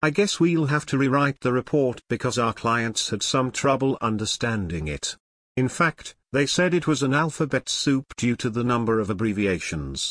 I guess we'll have to rewrite the report because our clients had some trouble understanding it. In fact, they said it was an alphabet soup due to the number of abbreviations.